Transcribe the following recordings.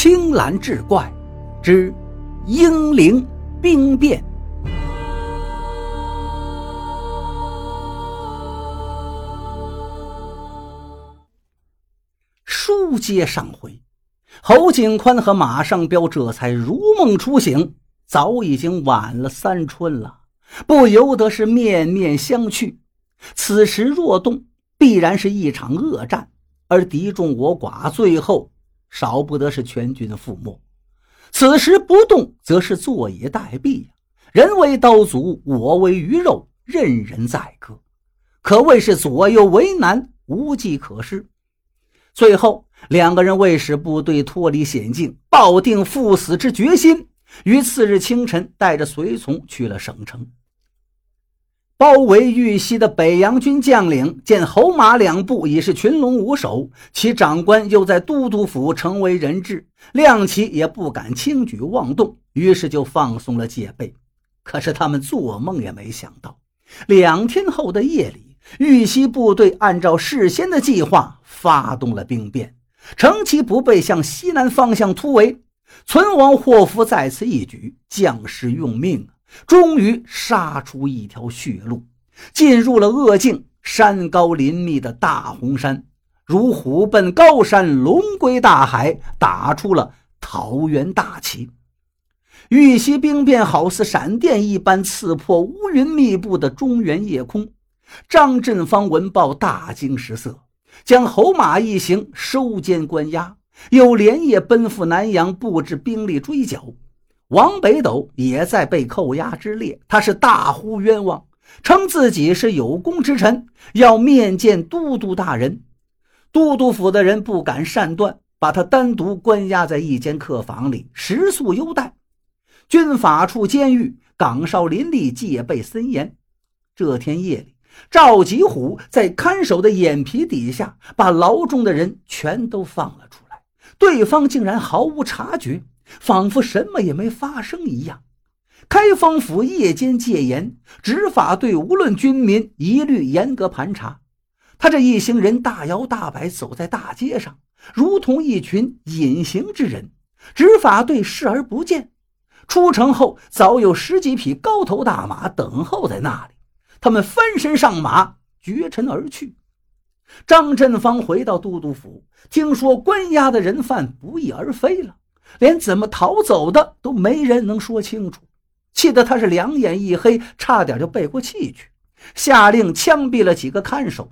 青蓝志怪之英灵兵变。书接上回，侯景宽和马尚彪这才如梦初醒，早已经晚了三春了，不由得是面面相觑。此时若动，必然是一场恶战，而敌众我寡，最后。少不得是全军覆没，此时不动，则是坐以待毙呀！人为刀俎，我为鱼肉，任人宰割，可谓是左右为难，无计可施。最后，两个人为使部队脱离险境，抱定赴死之决心，于次日清晨带着随从去了省城。包围玉溪的北洋军将领见侯马两部已是群龙无首，其长官又在都督府成为人质，亮旗也不敢轻举妄动，于是就放松了戒备。可是他们做梦也没想到，两天后的夜里，玉溪部队按照事先的计划发动了兵变，乘其不备向西南方向突围。存亡祸福在此一举，将士用命啊！终于杀出一条血路，进入了恶境。山高林密的大红山，如虎奔高山，龙归大海，打出了桃园大旗。玉溪兵变好似闪电一般刺破乌云密布的中原夜空。张振芳闻报大惊失色，将侯马一行收监关押，又连夜奔赴南阳，布置兵力追剿。王北斗也在被扣押之列，他是大呼冤枉，称自己是有功之臣，要面见都督大人。都督府的人不敢擅断，把他单独关押在一间客房里，食宿优待。军法处监狱岗哨林立，戒备森严。这天夜里，赵吉虎在看守的眼皮底下，把牢中的人全都放了出来，对方竟然毫无察觉。仿佛什么也没发生一样。开封府夜间戒严，执法队无论军民一律严格盘查。他这一行人大摇大摆走在大街上，如同一群隐形之人，执法队视而不见。出城后，早有十几匹高头大马等候在那里。他们翻身上马，绝尘而去。张振芳回到都督府，听说关押的人犯不翼而飞了。连怎么逃走的都没人能说清楚，气得他是两眼一黑，差点就背过气去，下令枪毙了几个看守。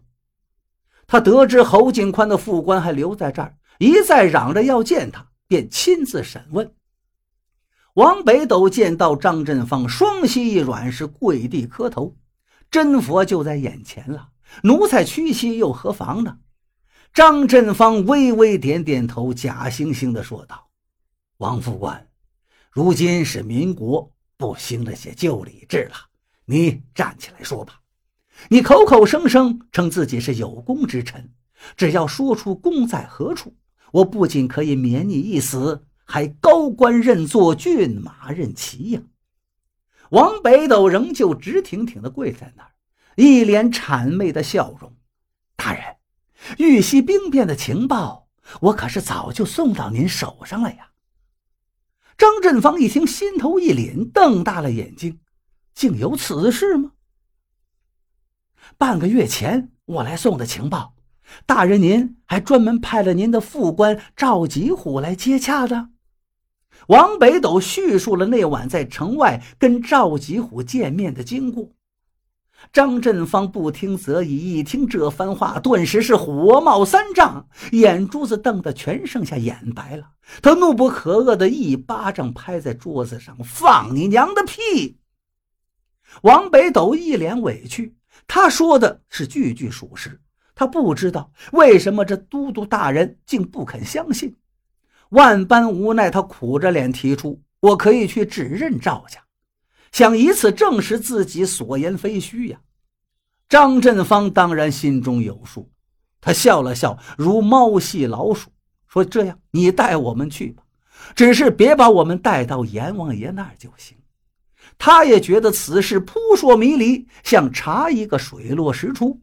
他得知侯景宽的副官还留在这儿，一再嚷着要见他，便亲自审问。王北斗见到张振芳，双膝一软，是跪地磕头：“真佛就在眼前了，奴才屈膝又何妨呢？”张振芳微微点点头，假惺惺地说道。王副官，如今是民国不兴那些旧礼制了，你站起来说吧。你口口声声称自己是有功之臣，只要说出功在何处，我不仅可以免你一死，还高官任座，骏马任骑呀！王北斗仍旧直挺挺地跪在那儿，一脸谄媚的笑容。大人，玉溪兵变的情报，我可是早就送到您手上了呀。张振芳一听，心头一凛，瞪大了眼睛：“竟有此事吗？半个月前我来送的情报，大人您还专门派了您的副官赵吉虎来接洽的。”王北斗叙述了那晚在城外跟赵吉虎见面的经过。张振芳不听则已，一听这番话，顿时是火冒三丈，眼珠子瞪得全剩下眼白了。他怒不可遏的一巴掌拍在桌子上：“放你娘的屁！”王北斗一脸委屈，他说的是句句属实。他不知道为什么这都督大人竟不肯相信，万般无奈，他苦着脸提出：“我可以去指认赵家。”想以此证实自己所言非虚呀！张振芳当然心中有数，他笑了笑，如猫戏老鼠，说：“这样，你带我们去吧，只是别把我们带到阎王爷那儿就行。”他也觉得此事扑朔迷离，想查一个水落石出。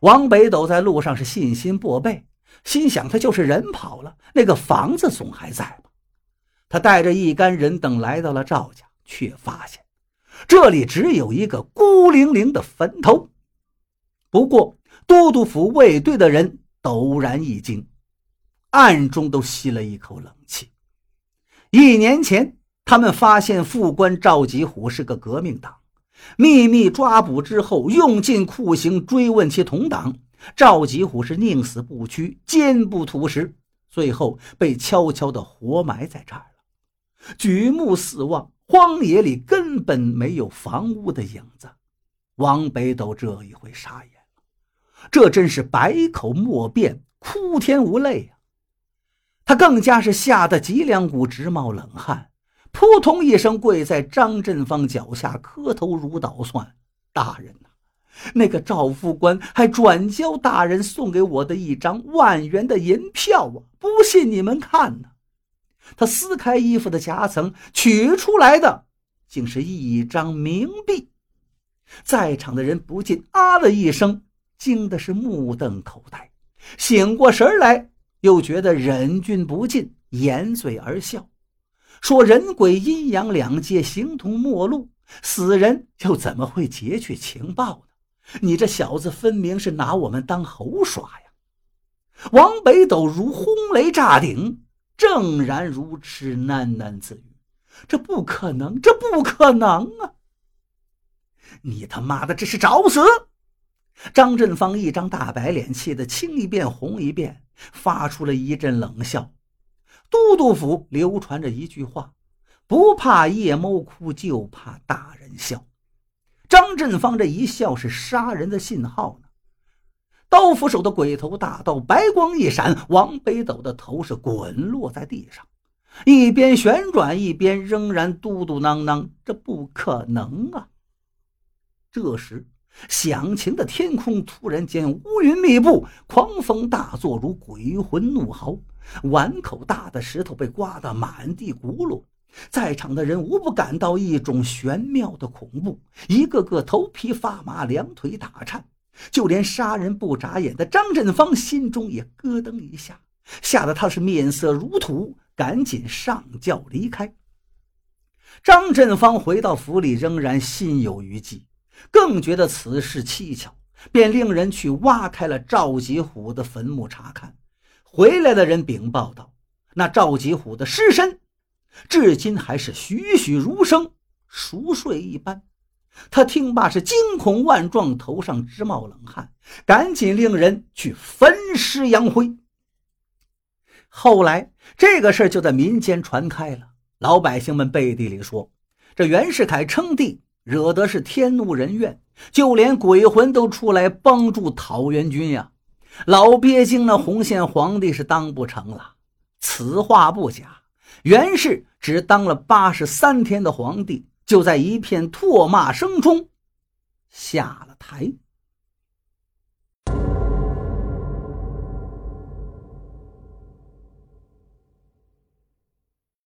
王北斗在路上是信心薄备，心想他就是人跑了，那个房子总还在吧？他带着一干人等来到了赵家，却发现这里只有一个孤零零的坟头。不过，都督府卫队的人陡然一惊，暗中都吸了一口冷气。一年前，他们发现副官赵吉虎是个革命党，秘密抓捕之后，用尽酷刑追问其同党。赵吉虎是宁死不屈，坚不吐实，最后被悄悄地活埋在这儿了。举目四望，荒野里根本没有房屋的影子。王北斗这一回傻眼了。这真是百口莫辩，哭天无泪啊！他更加是吓得脊梁骨直冒冷汗，扑通一声跪在张振芳脚下，磕头如捣蒜：“大人呐，那个赵副官还转交大人送给我的一张万元的银票啊！不信你们看呢。”他撕开衣服的夹层，取出来的竟是一张冥币。在场的人不禁啊了一声。惊的是目瞪口呆，醒过神来，又觉得忍俊不禁，掩嘴而笑，说：“人鬼阴阳两界形同陌路，死人又怎么会截取情报呢？你这小子分明是拿我们当猴耍呀！”王北斗如轰雷炸顶，正然如痴，喃喃自语：“这不可能，这不可能啊！你他妈的这是找死！”张振芳一张大白脸，气得青一遍红一遍，发出了一阵冷笑。都督府流传着一句话：“不怕夜猫哭，就怕大人笑。”张振芳这一笑是杀人的信号。刀斧手的鬼头大刀，白光一闪，往北斗的头是滚落在地上，一边旋转一边仍然嘟嘟囔囔：“这不可能啊！”这时。响晴的天空突然间乌云密布，狂风大作，如鬼魂怒嚎。碗口大的石头被刮得满地轱辘，在场的人无不感到一种玄妙的恐怖，一个个头皮发麻，两腿打颤。就连杀人不眨眼的张振芳心中也咯噔一下，吓得他是面色如土，赶紧上轿离开。张振芳回到府里，仍然心有余悸。更觉得此事蹊跷，便令人去挖开了赵吉虎的坟墓查看。回来的人禀报道：“那赵吉虎的尸身，至今还是栩栩如生，熟睡一般。”他听罢是惊恐万状，头上直冒冷汗，赶紧令人去焚尸扬灰。后来这个事就在民间传开了，老百姓们背地里说，这袁世凯称帝。惹得是天怒人怨，就连鬼魂都出来帮助讨袁军呀！老鳖精那红线皇帝是当不成了。此话不假，袁氏只当了八十三天的皇帝，就在一片唾骂声中下了台。